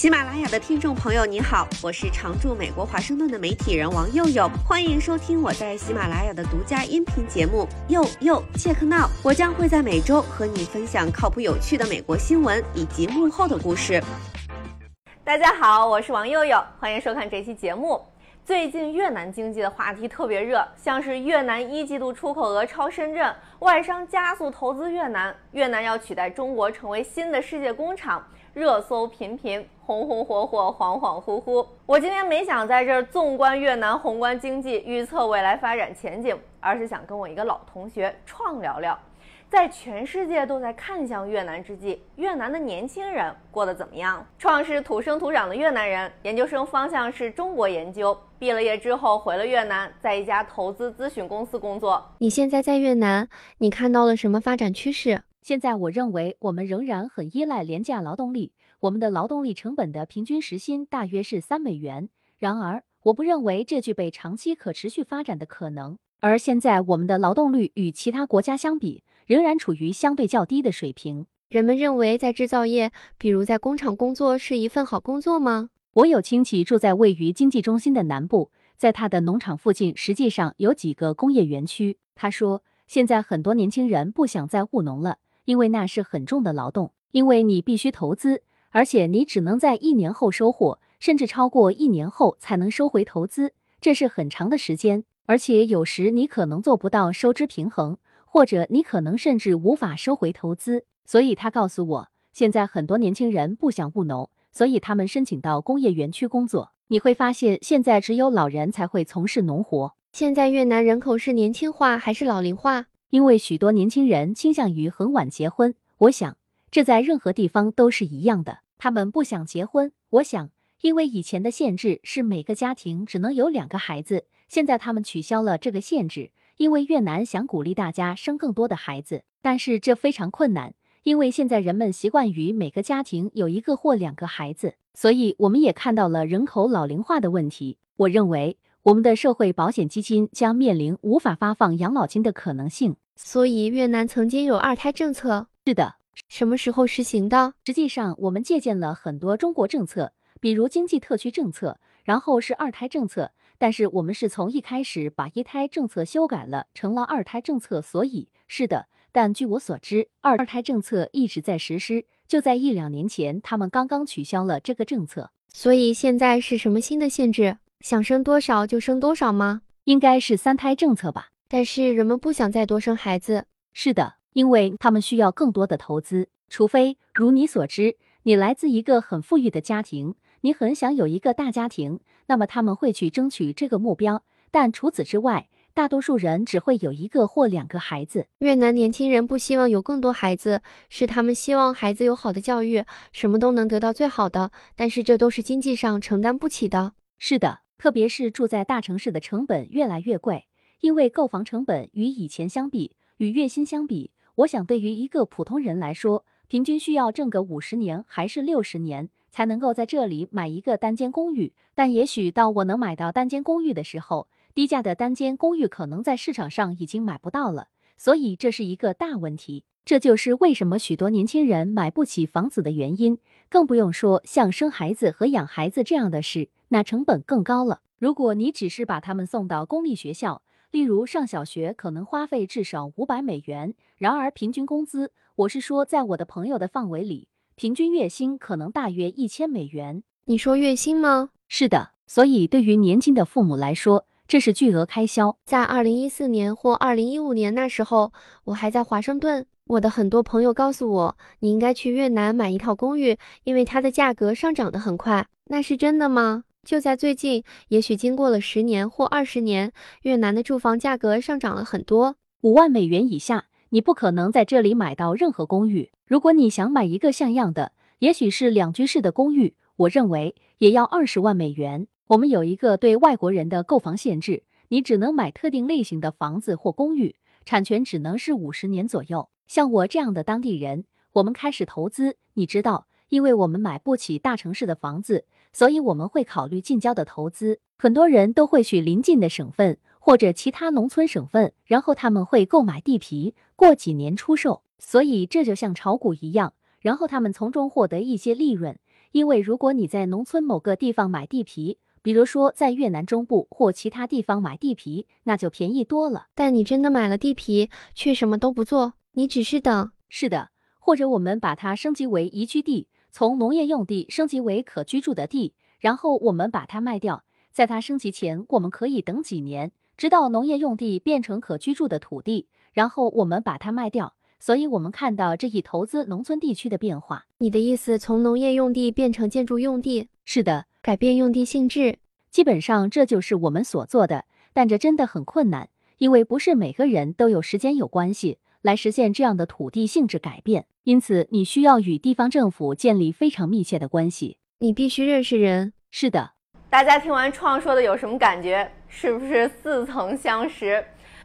喜马拉雅的听众朋友，你好，我是常驻美国华盛顿的媒体人王佑佑，欢迎收听我在喜马拉雅的独家音频节目《佑佑切克闹》。我将会在每周和你分享靠谱有趣的美国新闻以及幕后的故事。大家好，我是王佑佑，欢迎收看这期节目。最近越南经济的话题特别热，像是越南一季度出口额超深圳，外商加速投资越南，越南要取代中国成为新的世界工厂。热搜频频，红红火火，恍恍惚惚。我今天没想在这儿纵观越南宏观经济，预测未来发展前景，而是想跟我一个老同学创聊聊，在全世界都在看向越南之际，越南的年轻人过得怎么样？创是土生土长的越南人，研究生方向是中国研究，毕了业之后回了越南，在一家投资咨询公司工作。你现在在越南，你看到了什么发展趋势？现在我认为我们仍然很依赖廉价劳动力，我们的劳动力成本的平均时薪大约是三美元。然而，我不认为这具备长期可持续发展的可能。而现在我们的劳动率与其他国家相比，仍然处于相对较低的水平。人们认为在制造业，比如在工厂工作是一份好工作吗？我有亲戚住在位于经济中心的南部，在他的农场附近实际上有几个工业园区。他说，现在很多年轻人不想再务农了。因为那是很重的劳动，因为你必须投资，而且你只能在一年后收获，甚至超过一年后才能收回投资，这是很长的时间，而且有时你可能做不到收支平衡，或者你可能甚至无法收回投资。所以他告诉我，现在很多年轻人不想务农，所以他们申请到工业园区工作。你会发现，现在只有老人才会从事农活。现在越南人口是年轻化还是老龄化？因为许多年轻人倾向于很晚结婚，我想这在任何地方都是一样的。他们不想结婚，我想，因为以前的限制是每个家庭只能有两个孩子，现在他们取消了这个限制，因为越南想鼓励大家生更多的孩子。但是这非常困难，因为现在人们习惯于每个家庭有一个或两个孩子，所以我们也看到了人口老龄化的问题。我认为。我们的社会保险基金将面临无法发放养老金的可能性，所以越南曾经有二胎政策。是的，什么时候实行的？实际上，我们借鉴了很多中国政策，比如经济特区政策，然后是二胎政策。但是我们是从一开始把一胎政策修改了，成了二胎政策。所以是的，但据我所知，二二胎政策一直在实施。就在一两年前，他们刚刚取消了这个政策。所以现在是什么新的限制？想生多少就生多少吗？应该是三胎政策吧。但是人们不想再多生孩子。是的，因为他们需要更多的投资。除非如你所知，你来自一个很富裕的家庭，你很想有一个大家庭，那么他们会去争取这个目标。但除此之外，大多数人只会有一个或两个孩子。越南年轻人不希望有更多孩子，是他们希望孩子有好的教育，什么都能得到最好的。但是这都是经济上承担不起的。是的。特别是住在大城市的成本越来越贵，因为购房成本与以前相比，与月薪相比，我想对于一个普通人来说，平均需要挣个五十年还是六十年才能够在这里买一个单间公寓。但也许到我能买到单间公寓的时候，低价的单间公寓可能在市场上已经买不到了。所以这是一个大问题，这就是为什么许多年轻人买不起房子的原因。更不用说像生孩子和养孩子这样的事。那成本更高了。如果你只是把他们送到公立学校，例如上小学，可能花费至少五百美元。然而，平均工资，我是说，在我的朋友的范围里，平均月薪可能大约一千美元。你说月薪吗？是的。所以，对于年轻的父母来说，这是巨额开销。在二零一四年或二零一五年那时候，我还在华盛顿。我的很多朋友告诉我，你应该去越南买一套公寓，因为它的价格上涨得很快。那是真的吗？就在最近，也许经过了十年或二十年，越南的住房价格上涨了很多。五万美元以下，你不可能在这里买到任何公寓。如果你想买一个像样的，也许是两居室的公寓，我认为也要二十万美元。我们有一个对外国人的购房限制，你只能买特定类型的房子或公寓，产权只能是五十年左右。像我这样的当地人，我们开始投资，你知道，因为我们买不起大城市的房子。所以我们会考虑近郊的投资，很多人都会去邻近的省份或者其他农村省份，然后他们会购买地皮，过几年出售。所以这就像炒股一样，然后他们从中获得一些利润，因为如果你在农村某个地方买地皮，比如说在越南中部或其他地方买地皮，那就便宜多了。但你真的买了地皮，却什么都不做，你只是等。是的，或者我们把它升级为宜居地，从农业用地升级为可居住的地，然后我们把它卖掉。在它升级前，我们可以等几年，直到农业用地变成可居住的土地，然后我们把它卖掉。所以，我们看到这一投资农村地区的变化。你的意思，从农业用地变成建筑用地？是的，改变用地性质，基本上这就是我们所做的。但这真的很困难，因为不是每个人都有时间有关系来实现这样的土地性质改变。因此，你需要与地方政府建立非常密切的关系。你必须认识人。是的，大家听完创说的有什么感觉？是不是似曾相识？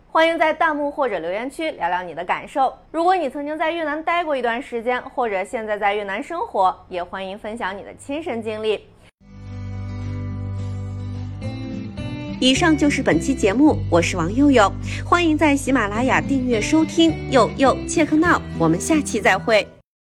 欢迎在弹幕或者留言区聊聊你的感受。如果你曾经在越南待过一段时间，或者现在在越南生活，也欢迎分享你的亲身经历。以上就是本期节目，我是王佑佑，欢迎在喜马拉雅订阅收听。佑佑切克闹，我们下期再会。